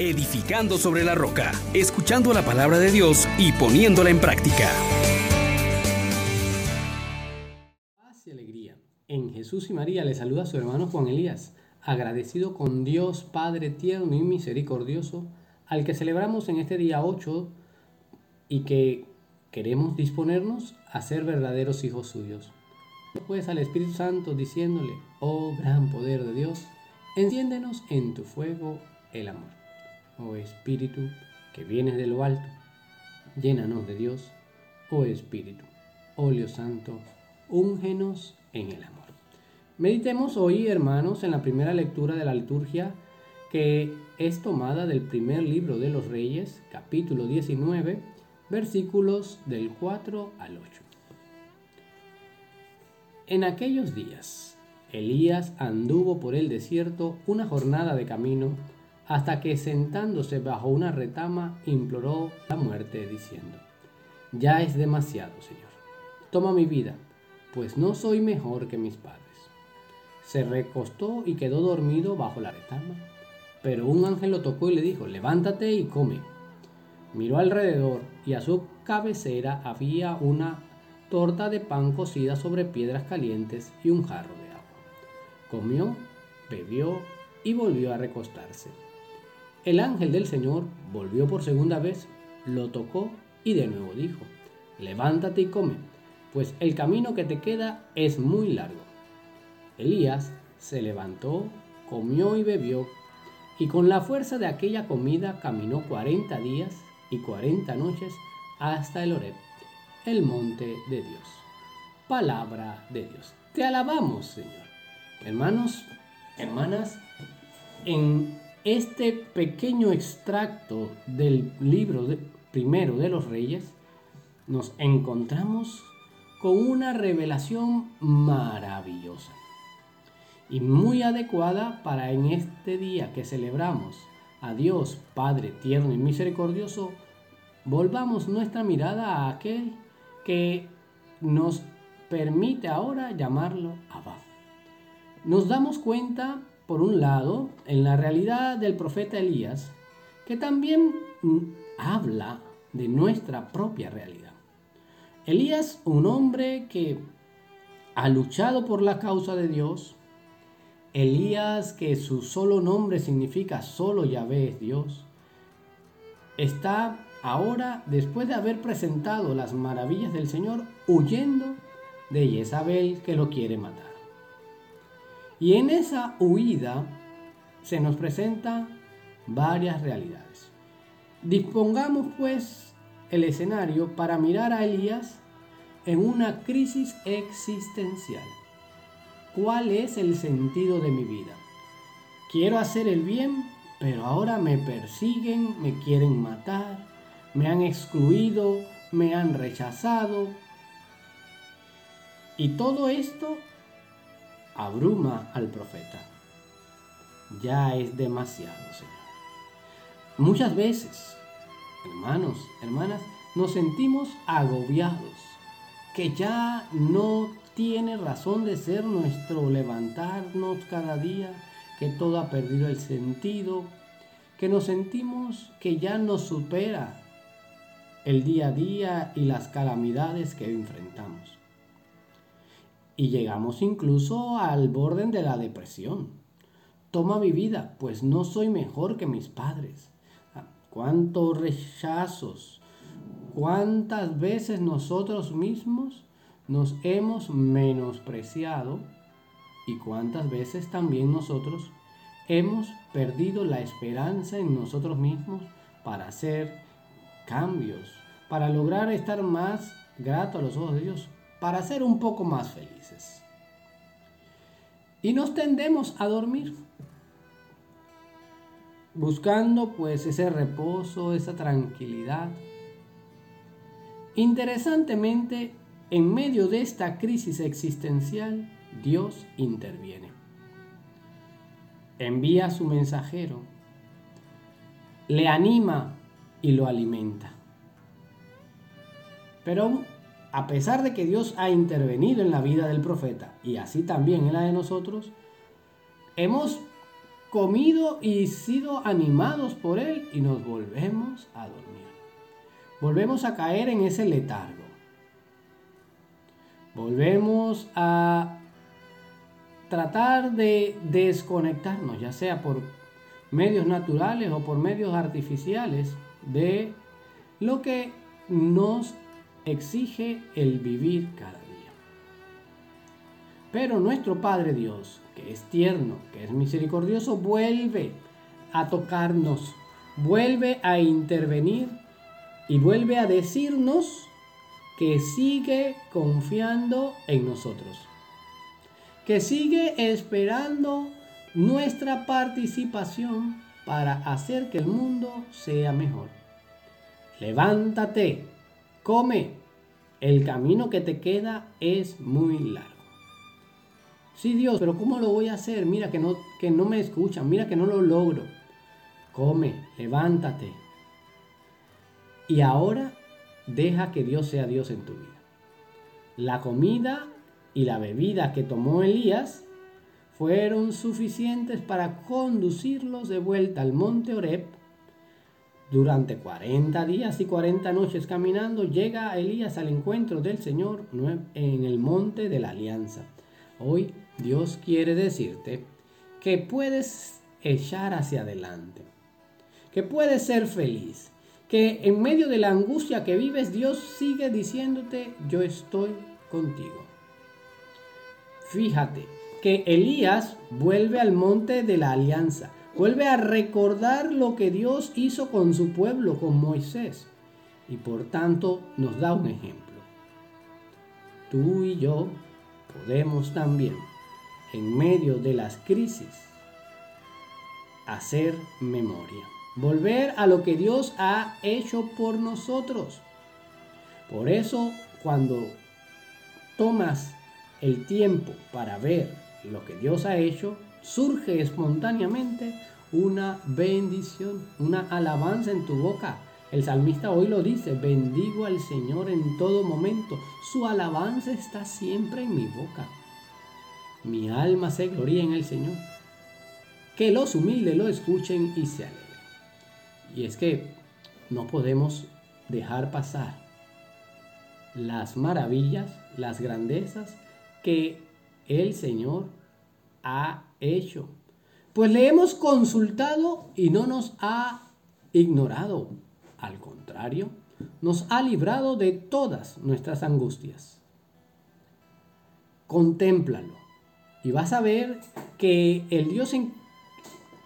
edificando sobre la roca, escuchando la palabra de Dios y poniéndola en práctica. Paz y alegría. En Jesús y María le saluda a su hermano Juan Elías, agradecido con Dios Padre tierno y misericordioso, al que celebramos en este día 8 y que queremos disponernos a ser verdaderos hijos suyos. Pues al Espíritu Santo diciéndole, oh gran poder de Dios, enciéndenos en tu fuego el amor. Oh Espíritu que vienes de lo alto, llénanos de Dios, oh Espíritu, óleo santo, úngenos en el amor. Meditemos hoy, hermanos, en la primera lectura de la liturgia que es tomada del primer libro de los Reyes, capítulo 19, versículos del 4 al 8. En aquellos días, Elías anduvo por el desierto una jornada de camino hasta que sentándose bajo una retama imploró la muerte diciendo, Ya es demasiado, Señor, toma mi vida, pues no soy mejor que mis padres. Se recostó y quedó dormido bajo la retama, pero un ángel lo tocó y le dijo, Levántate y come. Miró alrededor y a su cabecera había una torta de pan cocida sobre piedras calientes y un jarro de agua. Comió, bebió y volvió a recostarse. El ángel del Señor volvió por segunda vez, lo tocó y de nuevo dijo, levántate y come, pues el camino que te queda es muy largo. Elías se levantó, comió y bebió, y con la fuerza de aquella comida caminó cuarenta días y cuarenta noches hasta el Oreb el monte de Dios. Palabra de Dios. Te alabamos, Señor. Hermanos, hermanas, en este pequeño extracto del libro primero de los reyes, nos encontramos con una revelación maravillosa y muy adecuada para en este día que celebramos a Dios Padre tierno y misericordioso, volvamos nuestra mirada a aquel que nos permite ahora llamarlo Abba. Nos damos cuenta, por un lado, en la realidad del profeta Elías, que también habla de nuestra propia realidad. Elías, un hombre que ha luchado por la causa de Dios, Elías, que su solo nombre significa solo Yahvé es Dios, está ahora, después de haber presentado las maravillas del Señor, huyendo de Jezabel que lo quiere matar. Y en esa huida se nos presentan varias realidades. Dispongamos pues el escenario para mirar a Elías en una crisis existencial. ¿Cuál es el sentido de mi vida? Quiero hacer el bien, pero ahora me persiguen, me quieren matar, me han excluido, me han rechazado. Y todo esto abruma al profeta. Ya es demasiado, Señor. Muchas veces, hermanos, hermanas, nos sentimos agobiados, que ya no tiene razón de ser nuestro levantarnos cada día, que todo ha perdido el sentido, que nos sentimos que ya nos supera el día a día y las calamidades que enfrentamos. Y llegamos incluso al borde de la depresión. Toma mi vida, pues no soy mejor que mis padres. Ah, ¿Cuántos rechazos? ¿Cuántas veces nosotros mismos nos hemos menospreciado? ¿Y cuántas veces también nosotros hemos perdido la esperanza en nosotros mismos para hacer cambios, para lograr estar más grato a los ojos de Dios, para ser un poco más felices. Y nos tendemos a dormir, buscando pues ese reposo, esa tranquilidad. Interesantemente, en medio de esta crisis existencial, Dios interviene. Envía su mensajero, le anima y lo alimenta. Pero a pesar de que Dios ha intervenido en la vida del profeta y así también en la de nosotros, hemos comido y sido animados por Él y nos volvemos a dormir. Volvemos a caer en ese letargo. Volvemos a tratar de desconectarnos, ya sea por medios naturales o por medios artificiales, de lo que nos exige el vivir cada día. Pero nuestro Padre Dios, que es tierno, que es misericordioso, vuelve a tocarnos, vuelve a intervenir y vuelve a decirnos que sigue confiando en nosotros, que sigue esperando nuestra participación para hacer que el mundo sea mejor. Levántate, come, el camino que te queda es muy largo. Sí, Dios, pero ¿cómo lo voy a hacer? Mira que no, que no me escuchan, mira que no lo logro. Come, levántate. Y ahora deja que Dios sea Dios en tu vida. La comida y la bebida que tomó Elías fueron suficientes para conducirlos de vuelta al monte Oreb. Durante 40 días y 40 noches caminando, llega Elías al encuentro del Señor en el monte de la alianza. Hoy Dios quiere decirte que puedes echar hacia adelante, que puedes ser feliz, que en medio de la angustia que vives, Dios sigue diciéndote, yo estoy contigo. Fíjate que Elías vuelve al monte de la alianza, vuelve a recordar lo que Dios hizo con su pueblo, con Moisés, y por tanto nos da un ejemplo. Tú y yo podemos también, en medio de las crisis, hacer memoria volver a lo que Dios ha hecho por nosotros. Por eso, cuando tomas el tiempo para ver lo que Dios ha hecho, surge espontáneamente una bendición, una alabanza en tu boca. El salmista hoy lo dice, bendigo al Señor en todo momento. Su alabanza está siempre en mi boca. Mi alma se gloria en el Señor. Que los humildes lo escuchen y se alegren. Y es que no podemos dejar pasar las maravillas, las grandezas que el Señor ha hecho. Pues le hemos consultado y no nos ha ignorado. Al contrario, nos ha librado de todas nuestras angustias. Contémplalo y vas a ver que el Dios en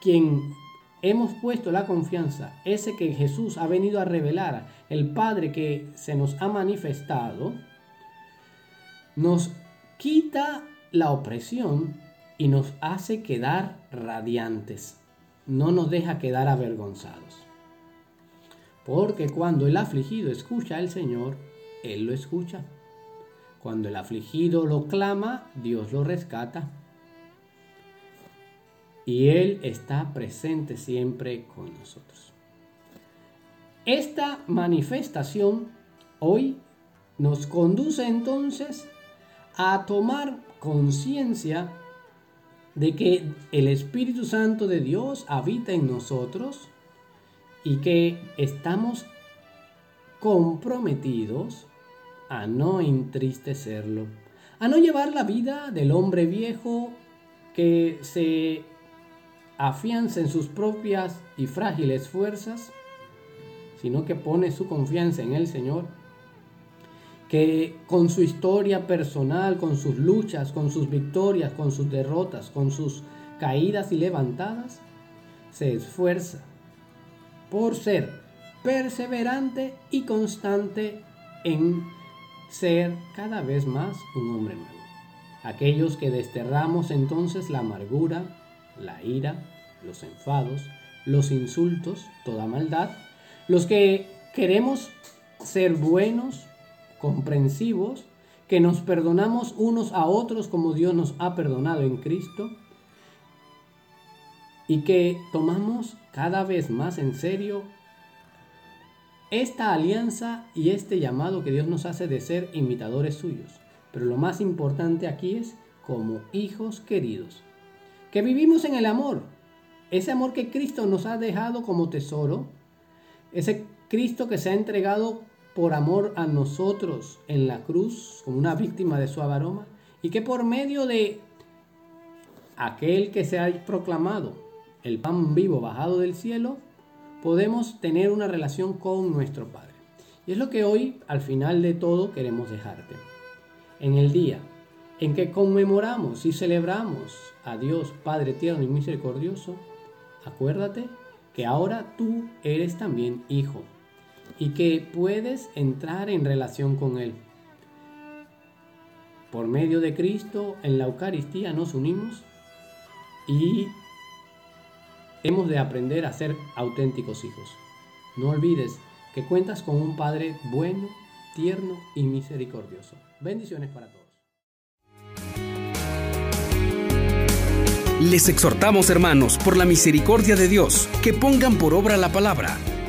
quien hemos puesto la confianza, ese que Jesús ha venido a revelar, el Padre que se nos ha manifestado, nos quita la opresión y nos hace quedar radiantes, no nos deja quedar avergonzados. Porque cuando el afligido escucha al Señor, Él lo escucha. Cuando el afligido lo clama, Dios lo rescata y Él está presente siempre con nosotros. Esta manifestación hoy nos conduce entonces a tomar conciencia de que el Espíritu Santo de Dios habita en nosotros y que estamos comprometidos a no entristecerlo, a no llevar la vida del hombre viejo que se afianza en sus propias y frágiles fuerzas, sino que pone su confianza en el Señor, que con su historia personal, con sus luchas, con sus victorias, con sus derrotas, con sus caídas y levantadas, se esfuerza por ser perseverante y constante en ser cada vez más un hombre nuevo. Aquellos que desterramos entonces la amargura, la ira, los enfados, los insultos, toda maldad, los que queremos ser buenos, comprensivos, que nos perdonamos unos a otros como Dios nos ha perdonado en Cristo y que tomamos cada vez más en serio esta alianza y este llamado que Dios nos hace de ser imitadores suyos. Pero lo más importante aquí es como hijos queridos, que vivimos en el amor, ese amor que Cristo nos ha dejado como tesoro, ese Cristo que se ha entregado por amor a nosotros en la cruz como una víctima de su aroma y que por medio de aquel que se ha proclamado el pan vivo bajado del cielo, podemos tener una relación con nuestro Padre. Y es lo que hoy, al final de todo, queremos dejarte. En el día en que conmemoramos y celebramos a Dios Padre tierno y misericordioso, acuérdate que ahora tú eres también hijo y que puedes entrar en relación con Él. Por medio de Cristo en la Eucaristía nos unimos y hemos de aprender a ser auténticos hijos. No olvides que cuentas con un Padre bueno, tierno y misericordioso. Bendiciones para todos. Les exhortamos, hermanos, por la misericordia de Dios, que pongan por obra la palabra